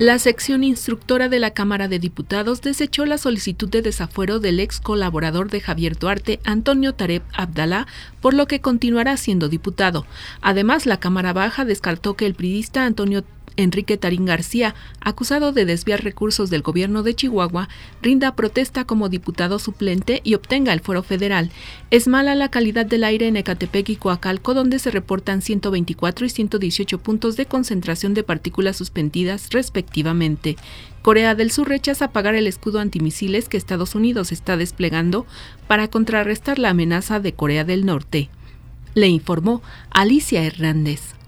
La sección instructora de la Cámara de Diputados desechó la solicitud de desafuero del ex colaborador de Javier Duarte, Antonio Tareb Abdalá, por lo que continuará siendo diputado. Además, la Cámara Baja descartó que el priista Antonio Enrique Tarín García, acusado de desviar recursos del gobierno de Chihuahua, rinda protesta como diputado suplente y obtenga el foro federal. Es mala la calidad del aire en Ecatepec y Coacalco, donde se reportan 124 y 118 puntos de concentración de partículas suspendidas respectivamente. Corea del Sur rechaza pagar el escudo antimisiles que Estados Unidos está desplegando para contrarrestar la amenaza de Corea del Norte. Le informó Alicia Hernández.